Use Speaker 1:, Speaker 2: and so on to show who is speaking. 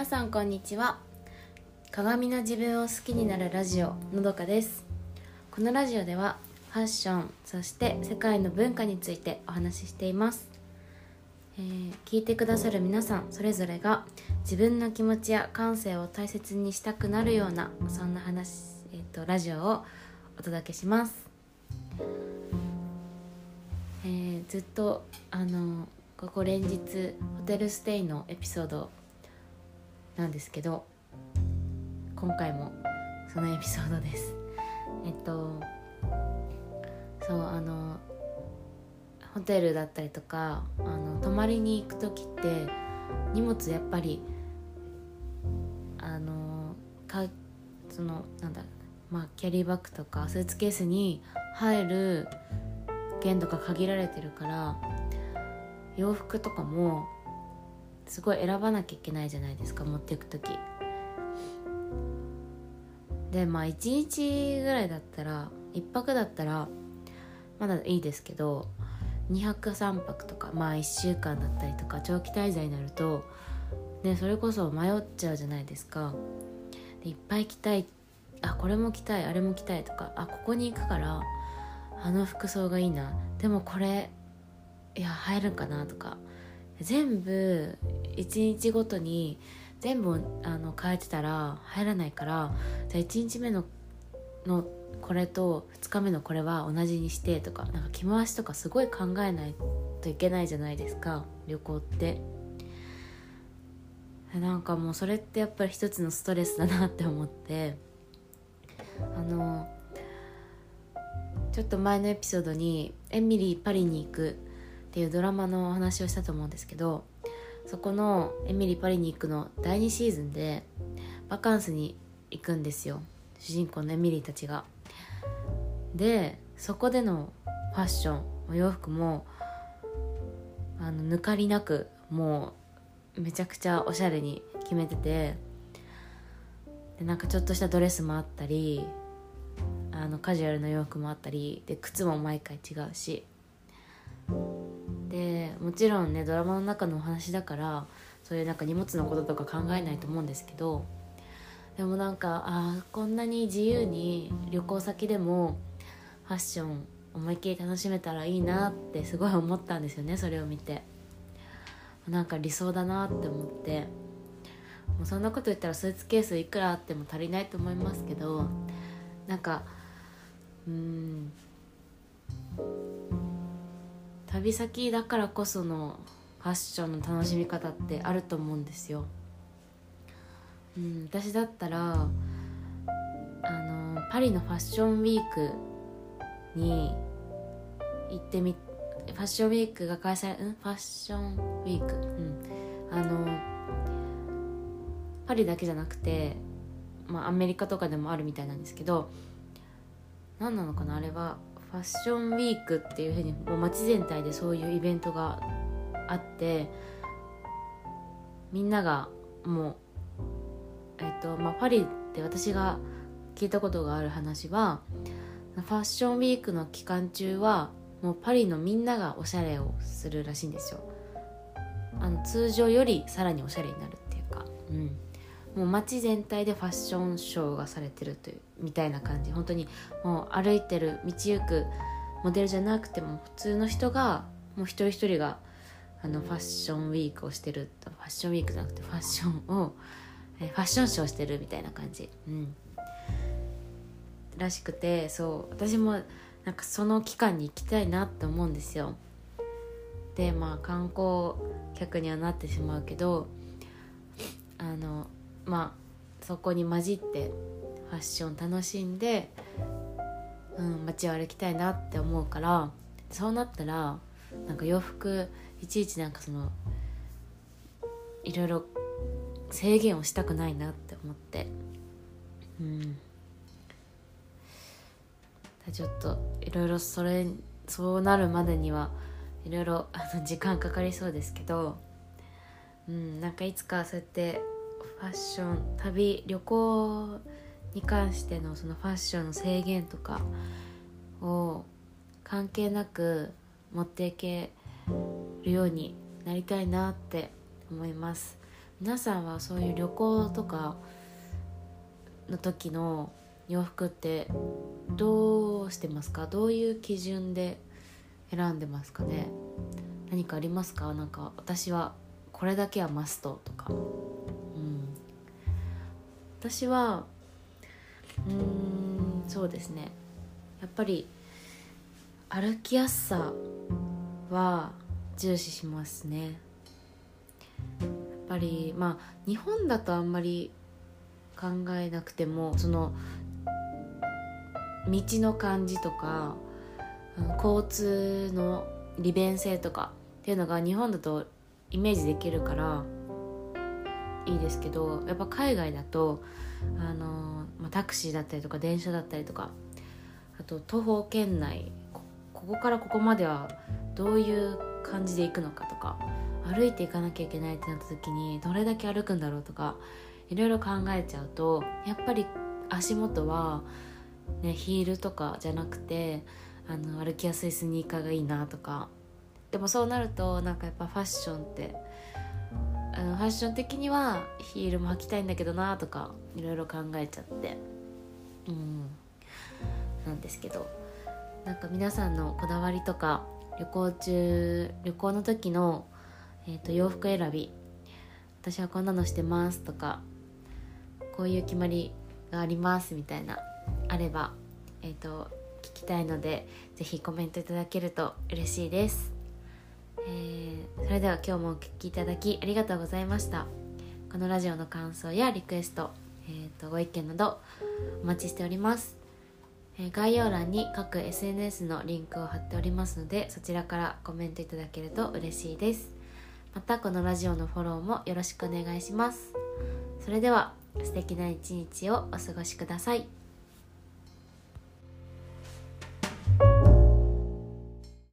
Speaker 1: 皆さんこんにちは。鏡の自分を好きになるラジオのどかです。このラジオではファッションそして世界の文化についてお話ししています、えー、聞いてくださる皆さんそれぞれが自分の気持ちや感性を大切にしたくなるようなそんな話、えーと、ラジオをお届けします、えー、ずっとあのここ連日ホテルステイのエピソードなんですけど今回もそのエピソードです。えっとそうあのホテルだったりとかあの泊まりに行く時って荷物やっぱりあのかそのなんだまあキャリーバッグとかスーツケースに入る限度が限られてるから洋服とかもすごい選ばなきゃいけないじゃないですか持っていく時。でまあ1日ぐらいだったら1泊だったらまだいいですけど2泊3泊とかまあ1週間だったりとか長期滞在になるとねそれこそ迷っちゃうじゃないですか。でいっぱい着たい。あこれも着たいあれも着たいとかあここに行くからあの服装がいいな。でもこれいや入るんかなとか。全部1日ごとに全部あの変えてたら入らないからじゃ1日目ののこれと2日目のこれは同じにしてとかなんか着回しとかすごい考えないといけないじゃないですか旅行って。なんかもうそれってやっぱり一つのストレスだなって思って。あのちょっと前のエピソードにエミリーパリに行くっていうドラマのお話をしたと思うんですけどそこの「エミリー・パリに行く」の第2シーズンでバカンスに行くんですよ主人公のエミリーたちが。でそこでのファッションお洋服もあの抜かりなくもうめちゃくちゃおしゃれに決めててでなんかちょっとしたドレスもあったりあのカジュアルな洋服もあったりで靴も毎回違うしでもちろんねドラマの中のお話だからそういうなんか荷物のこととか考えないと思うんですけどでもなんかあこんなに自由に旅行先でもファッション思いっきり楽しめたらいいなってすごい思ったんですよねそれを見て。なんか理想だなって思って。もうそんなこと言ったらスーツケースいくらあっても足りないと思いますけどなんかうん旅先だからこそのファッションの楽しみ方ってあると思うんですよ。うん、私だったらあのパリのファッションウィークに行ってみファッションウィークが開催うん？ファッションウィーク？うん。あのパリだけじゃなくて、まあ、アメリカとかでもあるみたいなんですけど何なのかな？あれはファッションウィークっていうふうにもう街全体でそういうイベントがあってみんながもうえっとまあパリって私が聞いたことがある話はファッションウィークの期間中はもうパリのみんながおしゃれをするらしいんですよ。あの通常よりさらにおしゃれになるっていうか。うん。もう街全体でファッションショーがされてるというみたいな感じ。本当にもう歩いてる道行くモデルじゃなくても普通の人がもう一人一人があのファッションウィークをしてるファッションウィークじゃなくてファッションをえファッションショーしてるみたいな感じ。うん。らしくてそう私もなんかその期間に行きたいなって思うんですよ。でまあ観光客にはなってしまうけどあのまあそこに混じってファッション楽しんで、うん、街を歩きたいなって思うからそうなったらなんか洋服いちいちなんかそのいろいろ制限をしたくないなって思って。うん。ちょっといろいろそれそうなるまでにはいろいろ時間かかりそうですけどうんなんかいつかそうやってファッション旅旅行に関してのそのファッションの制限とかを関係なく持っていけるようになりたいなって思います。皆さんはそういう旅行とかの時の洋服ってどうしてますか？どういう基準で選んでますかね？何かありますか？なんか私はこれだけはマストとか。私はうんそうですね。やっぱり歩きやすさは重視しますね。やっぱりまあ日本だとあんまり考えなくてもその道の感じとか交通の利便性とかっていうのが日本だとイメージできるからいいですけどやっぱ海外だとあの、まあ、タクシーだったりとか電車だったりとかあと徒歩圏内ここからここまではどういう感じで行くのかとか歩いていかなきゃいけないってなった時にどれだけ歩くんだろうとかいろいろ考えちゃうとやっぱり足元は、ね、ヒールとかじゃなくてあの歩きやすいスニーカーがいいなとか。でもそうなるとなんかやっぱファッションってあのファッション的にはヒールも履きたいんだけどなとかいろいろ考えちゃって。うん。なんですけど。なんか皆さんのこだわりとか旅行中旅行の時の、えーと、洋服選び。私はこんなのしてますとかこういう決まりがありますみたいなあれば、えーと、聞きたいので是非コメントいただけると嬉しいです、えー、それでは今日もお聴きいただきありがとうございました。このラジオの感想やリクエスト、えーとご意見などお待ちしております。え概要欄に各 SNS のリンクを貼っておりますのでそちらからコメントいただけると嬉しいです。またこのラジオのフォローもよろしくお願いします。それでは素敵な一日をお過ごしください。